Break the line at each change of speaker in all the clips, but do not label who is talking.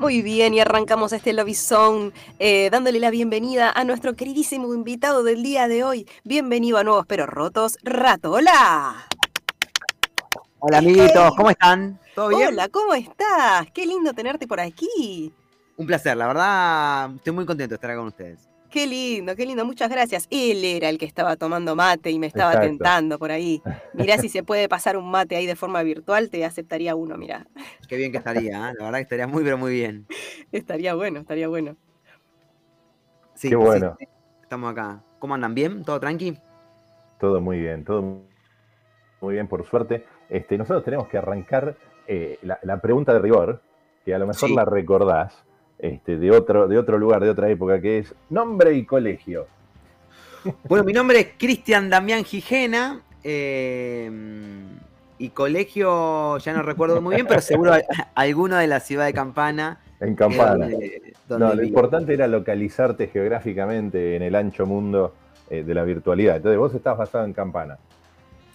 Muy bien, y arrancamos este Lobby Zone eh, dándole la bienvenida a nuestro queridísimo invitado del día de hoy. Bienvenido a Nuevos Pero Rotos, Rato. ¡Hola!
Hola amiguitos, ¿cómo están? ¿Todo bien?
Hola, ¿cómo estás? Qué lindo tenerte por aquí.
Un placer, la verdad, estoy muy contento de estar acá con ustedes.
Qué lindo, qué lindo, muchas gracias. Él era el que estaba tomando mate y me estaba
Exacto.
tentando por ahí. Mirá si se puede pasar un mate ahí de forma virtual, te aceptaría uno, mirá.
Qué bien que estaría, ¿eh? la verdad que estaría muy, pero muy bien.
Estaría bueno, estaría bueno.
Sí,
Qué bueno.
sí, estamos acá. ¿Cómo andan? ¿Bien? ¿Todo tranqui?
Todo muy bien, todo muy bien, por suerte. Este, nosotros tenemos que arrancar eh, la, la pregunta de rigor, que a lo mejor
Sí.
la recordás, este, de, otro, de otro lugar, de otra época, que es nombre y colegio.
Bueno, mi nombre es Cristian Damián Gijena. eh, y colegio, ya no recuerdo muy bien, pero seguro alguno de la ciudad de Campana.
En Campana.
donde- donde
No, lo importante era localizarte geográficamente en el ancho mundo eh, de la virtualidad. Entonces vos estás basado en Campana.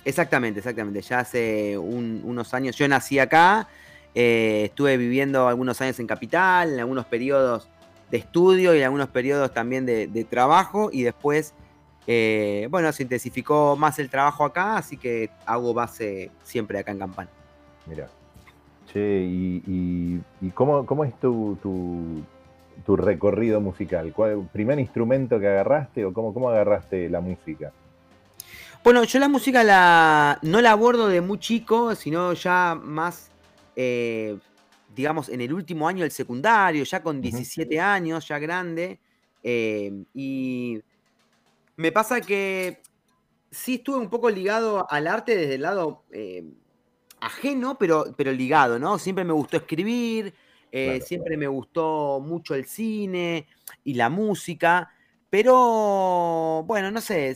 Exactamente, exactamente. Ya hace un- unos años, yo nací acá, eh, estuve viviendo algunos años en Capital, en algunos periodos de estudio y en algunos periodos también de, de trabajo y después, eh, bueno, se intensificó más el trabajo acá, así que hago base siempre acá en Campana.
Mira. Che, ¿y, y- y cómo, cómo es tu, tu, tu recorrido musical? ¿Cuál, ¿Primer instrumento que agarraste o cómo, cómo agarraste la música?
Bueno, yo la música la, no la abordo de muy chico, sino ya más, eh, digamos, en el último año del secundario, ya con 17 años, ya grande. eh, y me pasa que sí estuve un poco ligado al arte desde el lado eh, ajeno, pero, pero ligado, ¿no? Siempre me gustó escribir, eh,
Claro.
siempre me gustó mucho el cine y la música, pero bueno, no sé,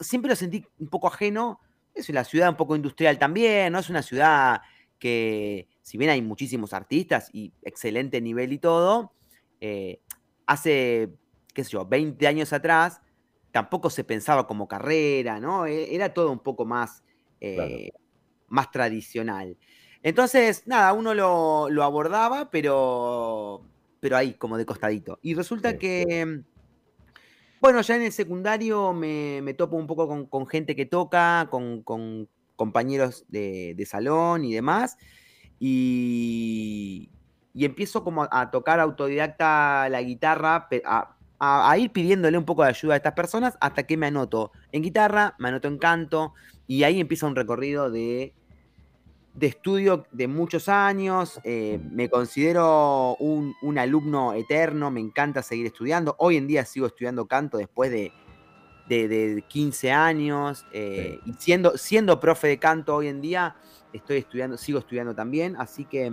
siempre lo sentí un poco ajeno. Es una ciudad un poco industrial también, ¿no? Es una ciudad que, si bien hay muchísimos artistas y excelente nivel y todo, eh, hace, qué sé yo, 20 años atrás, tampoco se pensaba como carrera, ¿no? E- Era todo un poco más, eh, más tradicional. Entonces, nada, uno lo, lo abordaba, pero, pero ahí, como de costadito. Y resulta
Sí.
que, bueno, ya en el secundario me, me topo un poco con, con gente que toca, con, con compañeros de, salón y demás. Y, y empiezo como a, tocar autodidacta la guitarra, a, ir pidiéndole un poco de ayuda a estas personas hasta que me anoto en guitarra, me anoto en canto, y ahí empieza un recorrido de, de estudio de muchos años. eh, me considero un alumno eterno, me encanta seguir estudiando. Hoy en día sigo estudiando canto después de, de, de 15 años. eh, Y siendo, siendo profe de canto hoy en día, estoy estudiando, sigo estudiando también. Así que,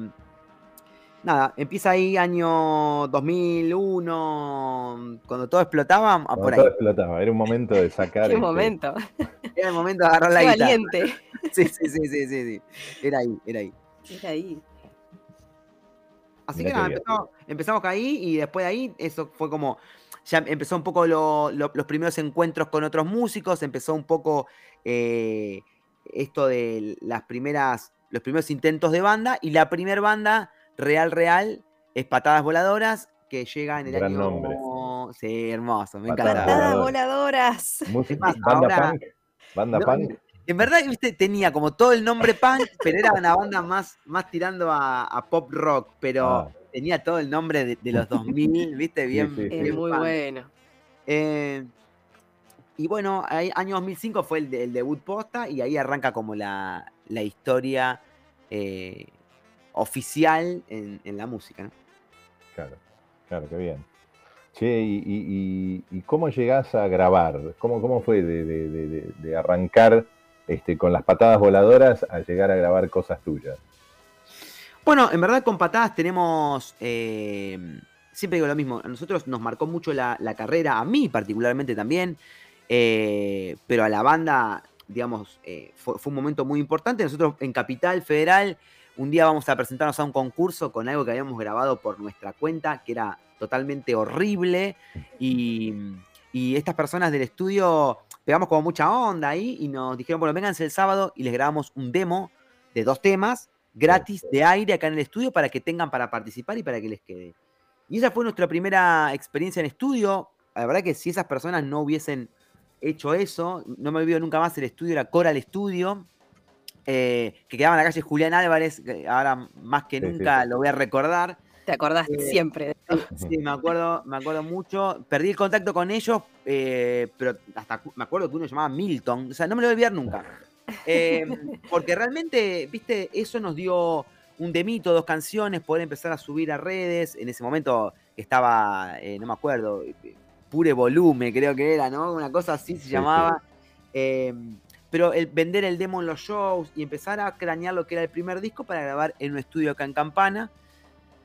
nada, empieza ahí año 2001, cuando todo explotaba, a
Cuando
por ahí.
todo explotaba, era un momento de sacar.
Qué
este,
momento.
Era el momento de agarrar la guitarra.
valiente.
Sí, sí, sí, sí, sí, sí. Era ahí, era ahí.
Era ahí.
Así
Mirá
que nada, empezamos ahí y después de ahí eso fue como, ya empezó un poco lo- lo- los primeros encuentros con otros músicos, empezó un poco eh, esto de las primeras, los primeros intentos de banda y la primer banda real, real es Patadas Voladoras que llega en el
Gran
año...
nombre.
Sí, hermoso, me
Patadas
encanta.
Patadas
voladoras.
voladoras.
música-
más,
banda
ahora-
punk. Banda
No,
punk.
En verdad, viste, tenía como todo el nombre punk, pero era una banda más, más tirando a, a pop rock, pero
Ah.
Tenía todo el nombre de, de los 2000, viste, bien,
sí, sí.
Es
bien
muy bueno.
Eh, y bueno, ahí, año 2005 fue el, de- el debut posta y ahí arranca como la, la historia eh, oficial en, en la música, ¿no?
Claro, claro, qué bien. Che, ¿y, y- y- y cómo llegás a grabar? ¿Cómo, cómo fue de, de- de- de- de arrancar este, con las patadas voladoras a llegar a grabar cosas tuyas?
Bueno, en verdad con patadas tenemos. eh, siempre digo lo mismo. A nosotros nos marcó mucho la, carrera, a mí particularmente también. Eh, pero a la banda, digamos, eh, fue, fue un momento muy importante. Nosotros en Capital Federal, un día vamos a presentarnos a un concurso con algo que habíamos grabado por nuestra cuenta, que era totalmente horrible. Y, y estas personas del estudio pegamos como mucha onda ahí y nos dijeron, bueno, vénganse el sábado y les grabamos un demo de dos temas gratis de aire acá en el estudio para que tengan para participar y para que les quede. Y esa fue nuestra primera experiencia en estudio. La verdad que si esas personas no hubiesen hecho eso, no me olvido nunca más, el estudio era Coral Studio, eh, que quedaba en la calle Julián Álvarez, que ahora más que
sí,
nunca
sí.
lo voy a recordar.
Te acordaste
Eh,
siempre.
Sí, me acuerdo, me acuerdo mucho. Perdí el contacto con ellos, eh, pero hasta me acuerdo que uno se llamaba Milton. O sea, no me lo voy a olvidar nunca. Eh, porque realmente, viste, eso nos dio un demito, dos canciones, poder empezar a subir a redes. En ese momento estaba, eh, no me acuerdo, Pure Volume, creo que era, ¿no? Una cosa así se llamaba. Eh, pero el vender el demo en los shows y empezar a cranear lo que era el primer disco para grabar en un estudio acá en Campana.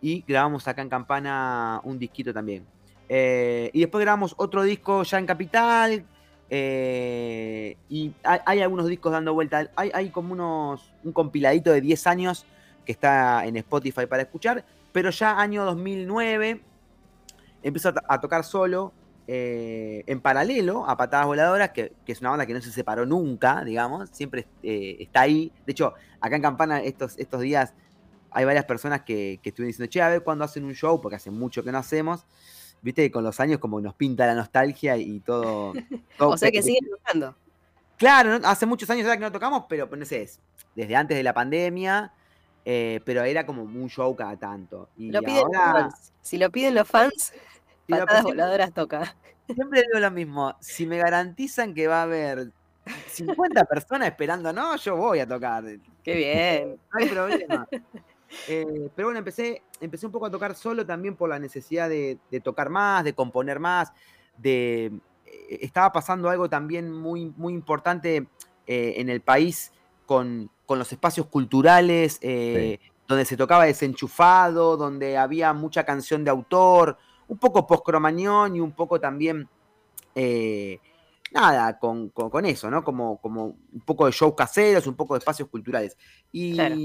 Y grabamos acá en Campana un disquito también. Eh, y después grabamos otro disco ya en Capital. Eh, y hay, algunos discos dando vuelta. Hay, como unos, un compiladito de 10 años que está en Spotify para escuchar. Pero ya año 2009 empezó a, to- a tocar solo. eh, en paralelo a Patadas Voladoras, que, que es una banda que no se separó nunca, digamos, siempre eh, está ahí. De hecho, acá en Campana estos, estos días hay varias personas que, que estuvieron diciendo, che, a ver cuándo hacen un show, porque hace mucho que no hacemos. Viste que con los años como nos pinta la nostalgia y todo. todo
O sea que siguen tocando.
Claro, ¿no? hace muchos años ya que no tocamos, pero no sé, es desde antes de la pandemia, eh, pero era como un show cada tanto. Y
Lo piden los
ahora,
fans. Si lo piden los fans,
si
patadas voladoras toca.
Siempre digo lo mismo, si me garantizan que va a haber 50 personas esperando, no, yo voy a tocar.
Qué bien.
no hay problema. Eh, pero bueno, empecé, empecé un poco a tocar solo también por la necesidad de, de tocar más, de componer más, de eh, estaba pasando algo también muy, muy importante eh, en el país con, con los espacios culturales, donde se tocaba desenchufado, donde había mucha canción de autor, un poco post-cromañón y un poco también, nada, con, con- con eso, ¿no? Como, como un poco de shows caseros, un poco de espacios culturales. Y,
Claro.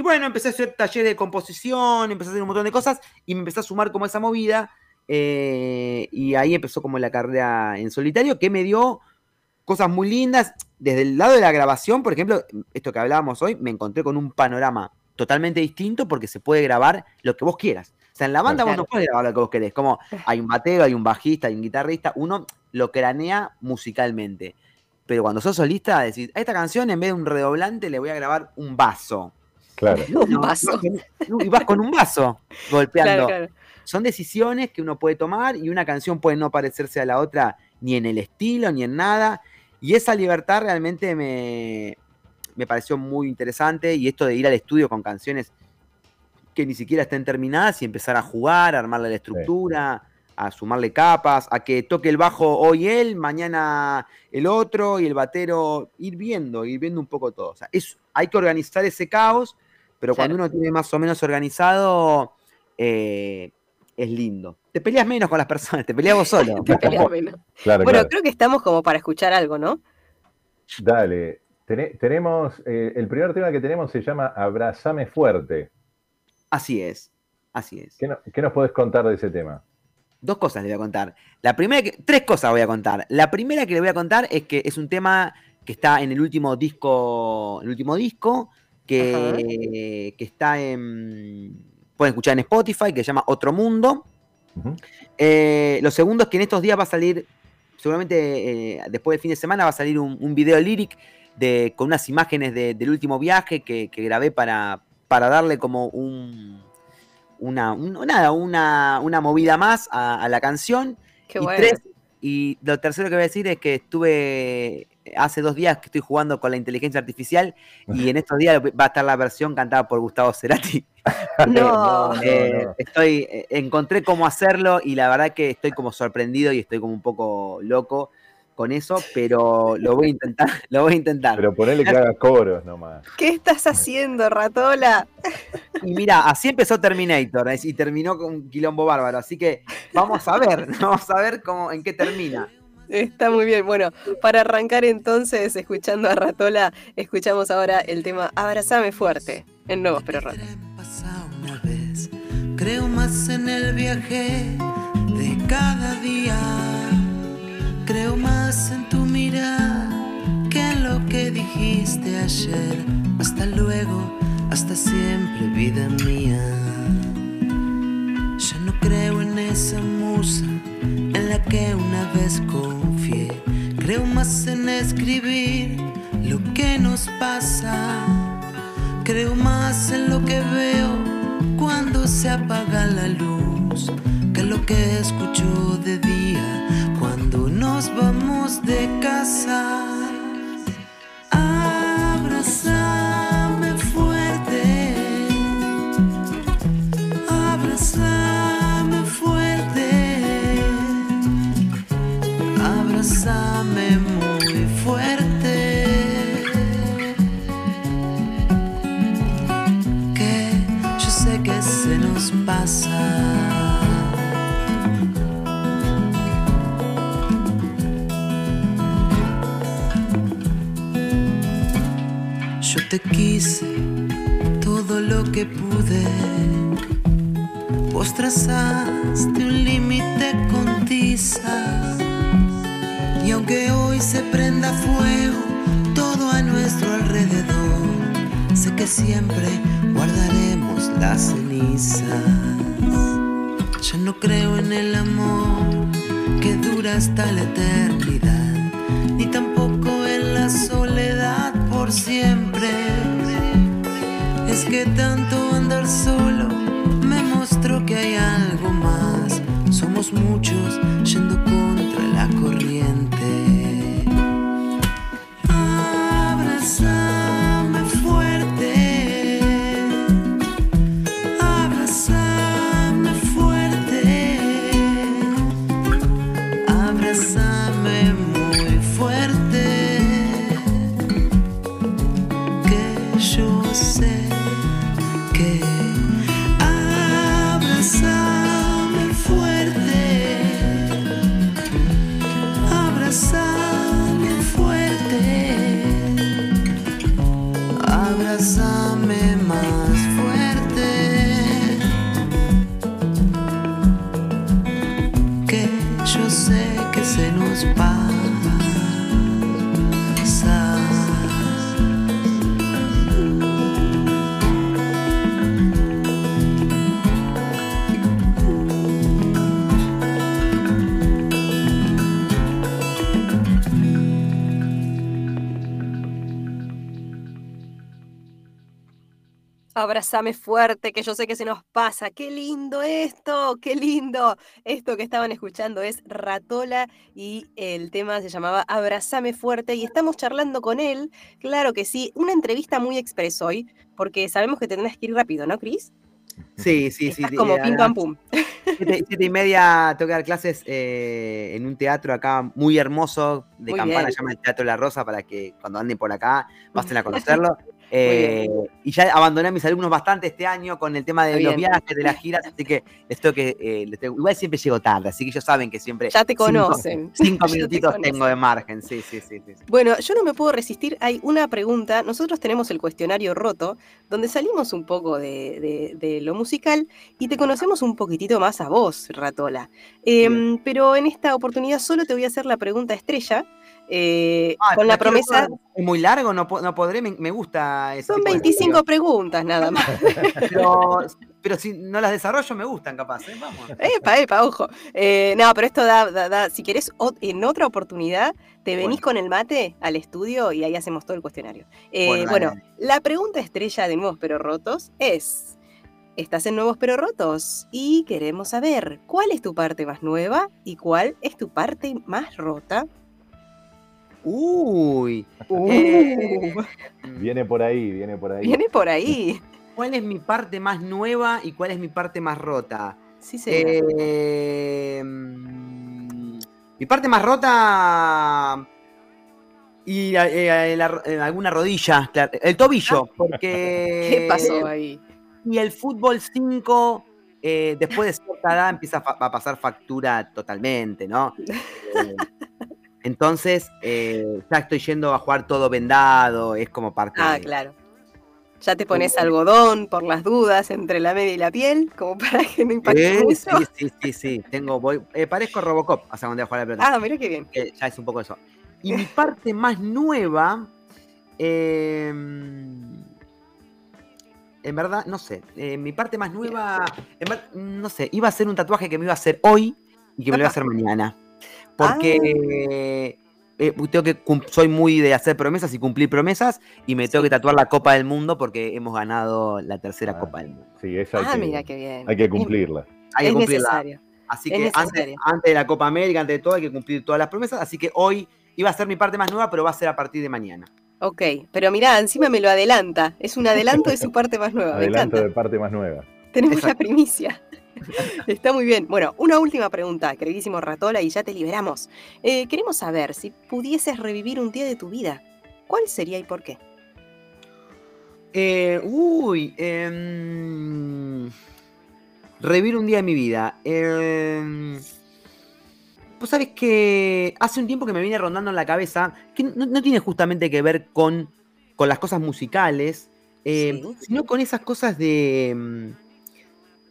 Y bueno, empecé a hacer talleres de composición, empecé a hacer un montón de cosas y me empecé a sumar como esa movida. eh, y ahí empezó como la carrera en solitario, que me dio cosas muy lindas. Desde el lado de la grabación, por ejemplo, esto que hablábamos hoy, me encontré con un panorama totalmente distinto porque se puede grabar lo que vos quieras. O sea, en la banda vos no podés grabar lo que vos querés. Como hay un batero, hay un bajista, hay un guitarrista, uno lo cranea musicalmente. Pero cuando sos solista, decís, a esta canción en vez de un redoblante le voy a grabar un vaso.
Claro.
Un vaso.
y vas con un vaso golpeando.
Claro, claro.
Son decisiones que uno puede tomar y una canción puede no parecerse a la otra ni en el estilo ni en nada. Y esa libertad realmente me, me pareció muy interesante. Y esto de ir al estudio con canciones que ni siquiera estén terminadas y empezar a jugar, a armarle la estructura, a sumarle capas, a que toque el bajo hoy él, mañana el otro y el batero, ir viendo, ir viendo un poco todo. O sea, es, hay que organizar ese caos, pero cuando
Claro.
uno tiene más o menos organizado, eh, es lindo. Te peleas menos con las personas, te peleas vos solo.
Te peleas menos.
Claro,
Bueno,
claro.
creo que estamos como para escuchar algo, ¿no?
Dale. Tene- tenemos, eh, el primer tema que tenemos se llama Abrazame fuerte.
Así es, así es.
¿Qué, no- qué nos podés contar de ese tema?
Dos cosas le voy a contar. La primera que, tres cosas voy a contar. La primera que le voy a contar es que es un tema que está en el último disco, el último disco, que, que está en. Pueden escuchar en Spotify, que se llama Otro Mundo. Eh, lo segundo es que en estos días va a salir, seguramente eh, después del fin de semana, va a salir un, un video lyric de, con unas imágenes de- del último viaje que, que grabé para, para darle como un, una, un- nada, una, una movida más a, a la canción.
Qué
y,
bueno.
tres- y lo tercero que voy a decir es que estuve hace dos días que estoy jugando con la inteligencia artificial y en estos días va a estar la versión cantada por Gustavo Cerati.
No.
no,
Eh,
no.
Estoy, eh, encontré cómo hacerlo y la verdad que estoy como sorprendido y estoy como un poco loco con eso, pero lo voy a intentar, lo voy a intentar.
Pero ponele que haga coros nomás.
¿Qué estás haciendo, Ratola?
Y mira, así empezó Terminator y terminó con un quilombo bárbaro, así que vamos a ver, vamos a ver cómo, en qué termina.
Está muy bien. Bueno, para arrancar entonces, escuchando a Ratola, escuchamos ahora el tema Abrazame fuerte en Nuevos Pero.
Creo más en el viaje de cada día. Creo más en tu mirada que en lo que dijiste ayer. Hasta luego, hasta siempre, vida mía. Ya no creo en esa musa en la que una vez confié. Creo más en escribir lo que nos pasa. Creo más en lo que veo cuando se apaga la luz que lo que escucho de día cuando nos vamos de casa. Pude. Vos trazaste un límite con tiza. Y aunque hoy se prenda fuego todo a nuestro alrededor, sé que siempre guardaremos las cenizas. Ya no creo en el amor que dura hasta la eternidad, ni tampoco en la soledad por siempre. Es que tanto solo me mostró que hay algo más. Somos muchos yendo contra la corriente. Abrázame fuerte. Abrázame fuerte. Abrázame Abrázame fuerte, que yo sé que se nos pasa.
Qué lindo esto, qué lindo. Esto que estaban escuchando es Ratola y el tema se llamaba Abrázame fuerte y estamos charlando con él. Claro que sí, una entrevista muy express hoy, porque sabemos que tendrás que ir rápido, ¿no, Cris?
Sí, sí, sí.
Estás como
eh,
pim pam pum.
Siete, siete y media tengo que dar clases eh, en un teatro acá muy hermoso de
Muy
campana,
bien.
llama el Teatro La Rosa, para que cuando anden por acá pasen a conocerlo. Eh, y ya abandoné a mis alumnos bastante este año con el tema de los
bien.
viajes, de las giras, así que esto que eh, les tengo- igual siempre llego tarde, así que ellos saben que siempre
Ya te
cinco-
conocen.
Cinco,
te
minutitos tengo de margen, sí, sí, sí.
Bueno, yo no me puedo resistir. Hay una pregunta. Nosotros tenemos el cuestionario roto, donde salimos un poco de, de- de lo musical y te conocemos un poquitito más a vos, Ratola. Em, pero en esta oportunidad solo te voy a hacer la pregunta estrella, eh,
Ah,
con la promesa.
Es muy largo, no, no podré, me, me gusta ese
Son
tipo de
25 preguntas nada más.
Pero, pero si no las desarrollo, me gustan, capaz. ¿eh? Vamos.
Epa, epa, ojo. Eh, no, pero esto da, da- da- si querés, en otra oportunidad, te venís
Bueno.
con el mate al estudio y ahí hacemos todo el cuestionario. Eh,
Bueno,
bueno, la pregunta estrella de Nuevos Pero Rotos es, ¿estás en Nuevos Pero Rotos? Y queremos saber, ¿cuál es tu parte más nueva y cuál es tu parte más rota?
Uy. Eh,
Viene por ahí, viene por ahí.
Viene por ahí.
¿Cuál es mi parte más nueva y cuál es mi parte más rota?
Sí, señor.
Eh, mm, mi parte más rota. Y eh, la- alguna rodilla, claro, el tobillo, porque.
¿Qué pasó ahí?
Y el fútbol 5, eh, después de cierta edad, empieza a, fa- a pasar factura totalmente, ¿no? Eh, Entonces, eh, ya estoy yendo a jugar todo vendado, es como parte
Ah,
de-
claro. Ya te pones algodón por las dudas entre la media y la piel, como para que no impacte
Sí,
mucho.
sí, sí, sí, sí. Tengo, voy, eh, parezco Robocop hasta cuando voy a jugar a la pelota.
Ah, mira qué bien.
que ya es un poco eso. Y mi parte más nueva, eh, en verdad, no sé, eh, mi parte más nueva, en no sé, iba a ser un tatuaje que me iba a hacer hoy y que me lo iba a hacer mañana. Porque eh, tengo que soy muy de hacer promesas y cumplir promesas y me tengo que tatuar la Copa del Mundo porque hemos ganado la tercera
Ah,
Copa del Mundo.
Sí, esa hay,
Ah,
que,
mira qué bien.
hay que cumplirla.
Hay que
Es
cumplirla.
necesario.
Así
Es
que antes,
necesario.
antes de la Copa América, antes de todo, hay que cumplir todas las promesas. Así que hoy iba a ser mi parte más nueva, pero va a ser a partir de mañana.
Ok, pero mirá, encima me lo adelanta. Es un adelanto de su parte más nueva. Me
Adelanto
encanta.
de parte más nueva.
Tenemos la primicia. Está muy bien. Bueno, una última pregunta, queridísimo Ratola, y ya te liberamos. Eh, queremos saber si pudieses revivir un día de tu vida, ¿cuál sería y por qué?
Eh, uy, em, revivir un día de mi vida. Em, pues sabes que hace un tiempo que me viene rondando en la cabeza, que no, no tiene justamente que ver con, con las cosas musicales, em,
Sí.
sino con esas cosas de... em,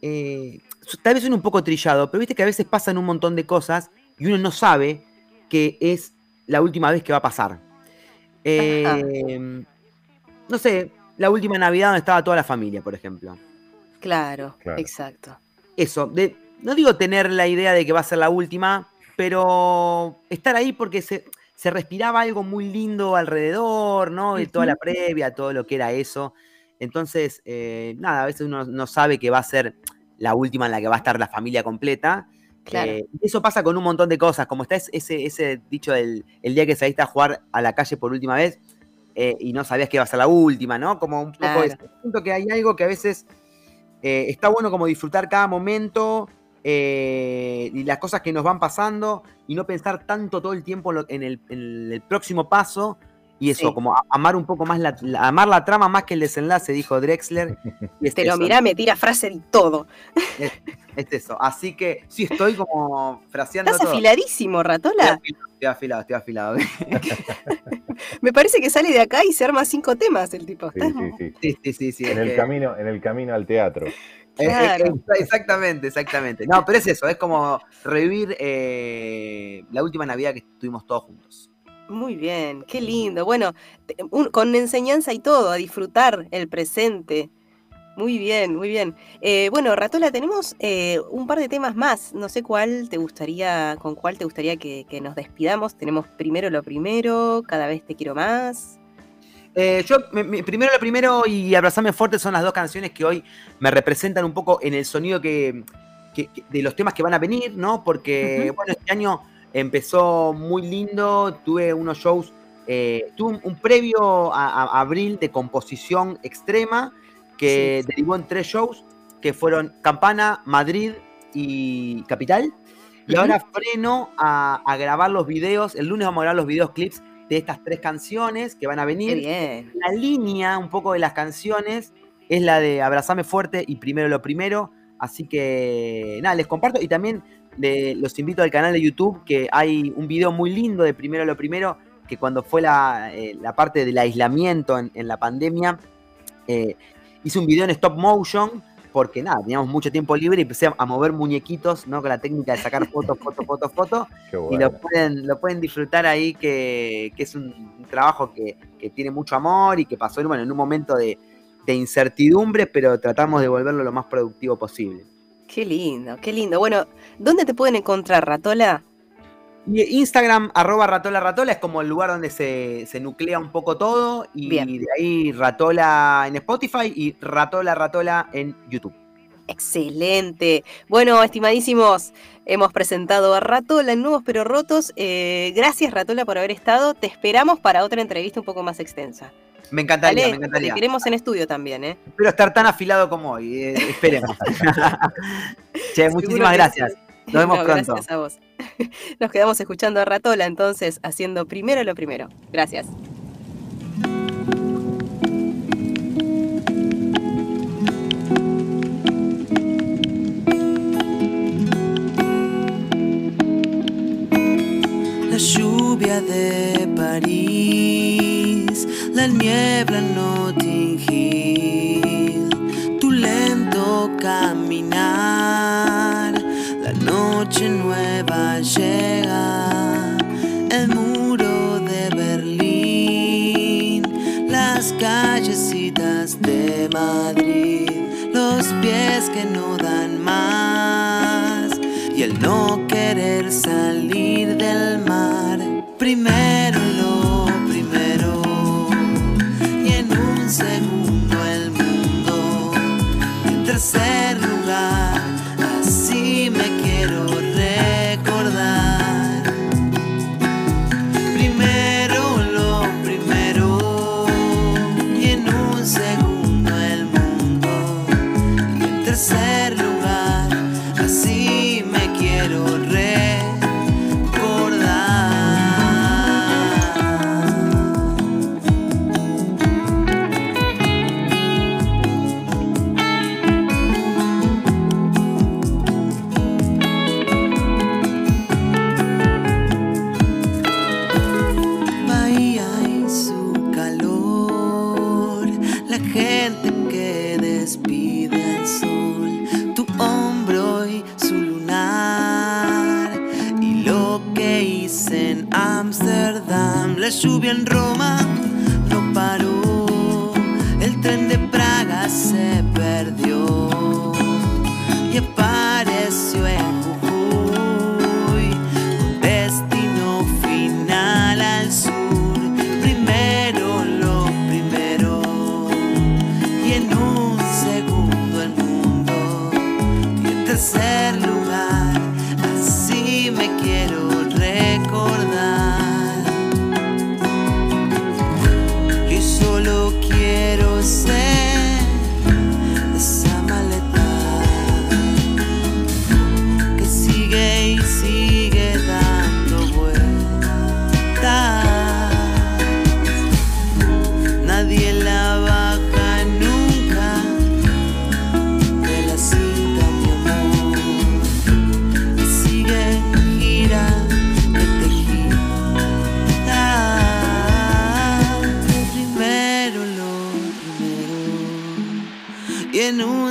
eh, tal vez suene un poco trillado, pero viste que a veces pasan un montón de cosas y uno no sabe que es la última vez que va a pasar. Em, no sé, la última Navidad donde estaba toda la familia, por ejemplo.
Claro,
Claro.
exacto.
Eso, de, no digo tener la idea de que va a ser la última, pero estar ahí porque se, se respiraba algo muy lindo alrededor, ¿no? Y toda la previa, todo lo que era eso. Entonces, eh, nada, a veces uno no sabe que va a ser la última en la que va a estar la familia completa.
Claro.
Eh, eso pasa con un montón de cosas, como está es- ese, ese dicho del el día que saliste a jugar a la calle por última vez eh, y no sabías que iba a ser la última, ¿no? Como un poco
Claro.
eso. Siento que hay algo que a veces eh, está bueno como disfrutar cada momento y las cosas que nos van pasando y no pensar tanto todo el tiempo en, lo- en el, en el próximo paso y eso,
Sí.
como amar un poco más la, la- amar la trama más que el desenlace, dijo Drexler. Y es
Pero
eso,
mirá, me tira frase y todo.
Es, es eso. Así que sí, estoy como fraseando
Estás
todo.
afiladísimo,
Estoy
Ratola.
afilado, estoy afilado, estoy afilado.
Me parece que sale de acá y se arma cinco temas el tipo.
Sí, sí, sí.
Sí, sí, sí, sí.
En el
que-
camino, en el camino al teatro.
Claro.
exactamente, exactamente. No, pero es eso, es como revivir eh, la última Navidad que estuvimos todos juntos.
Muy bien, qué lindo. Bueno, un- con enseñanza y todo, a disfrutar el presente. Muy bien, muy bien. Eh, bueno, Ratola, tenemos eh, un par de temas más. No sé cuál te gustaría, con cuál te gustaría que, que nos despidamos. Tenemos primero lo primero, cada vez te quiero más.
Eh, yo, me- me- primero lo primero y Abrazame Fuerte son las dos canciones que hoy me representan un poco en el sonido que, que- que- de los temas que van a venir, ¿no? Porque, bueno, este año empezó muy lindo, tuve unos shows, eh, tuve un, un previo a, a abril de composición extrema que
Sí.
derivó en tres shows que fueron Campana, Madrid y Capital. Y ahora freno a, a grabar los videos. El lunes vamos a grabar los videos clips de estas tres canciones que van a venir.
bien.
La línea un poco de las canciones es la de Abrazame Fuerte y Primero lo Primero. Así que nada, les comparto y también le- los invito al canal de YouTube que hay un video muy lindo de Primero lo Primero que cuando fue la, eh, la parte del aislamiento en, en la pandemia, eh, hice un video en stop motion porque nada, teníamos mucho tiempo libre y empecé a- a mover muñequitos, ¿no? Con la técnica de sacar fotos, fotos, fotos, fotos. Y lo pueden, lo pueden disfrutar ahí, que, que es un, un trabajo que, que tiene mucho amor y que pasó bueno, en un momento de, de incertidumbre, pero tratamos de volverlo lo más productivo posible.
Qué lindo, qué lindo. Bueno, ¿dónde te pueden encontrar, Ratola?
Instagram, arroba ratola ratola, es como el lugar donde se, se nuclea un poco todo. Y
Bien.
de ahí ratola en Spotify y ratola ratola en YouTube.
Excelente. Bueno, estimadísimos, hemos presentado a Ratola en Nuevos Pero Rotos. Eh, gracias, Ratola, por haber estado. Te esperamos para otra entrevista un poco más extensa.
Me encantaría, me
te
encantaría.
queremos en estudio también, ¿eh?
Espero estar tan afilado como hoy. eh, esperemos. che, muchísimas gracias.
sí.
Nos vemos
No,
pronto.
Gracias a vos. Nos quedamos escuchando a Ratola entonces, haciendo primero lo primero. Gracias.
La lluvia la niebla no tingir, tu lento caminar, la noche nueva llega, el muro de Berlín, las callecitas de Madrid, los pies que no dan más y el no querer salir del mar. Primero y apareció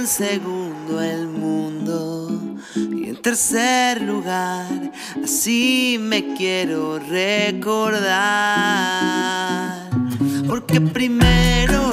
segundo el mundo. Y en tercer lugar, así me quiero recordar. Porque primero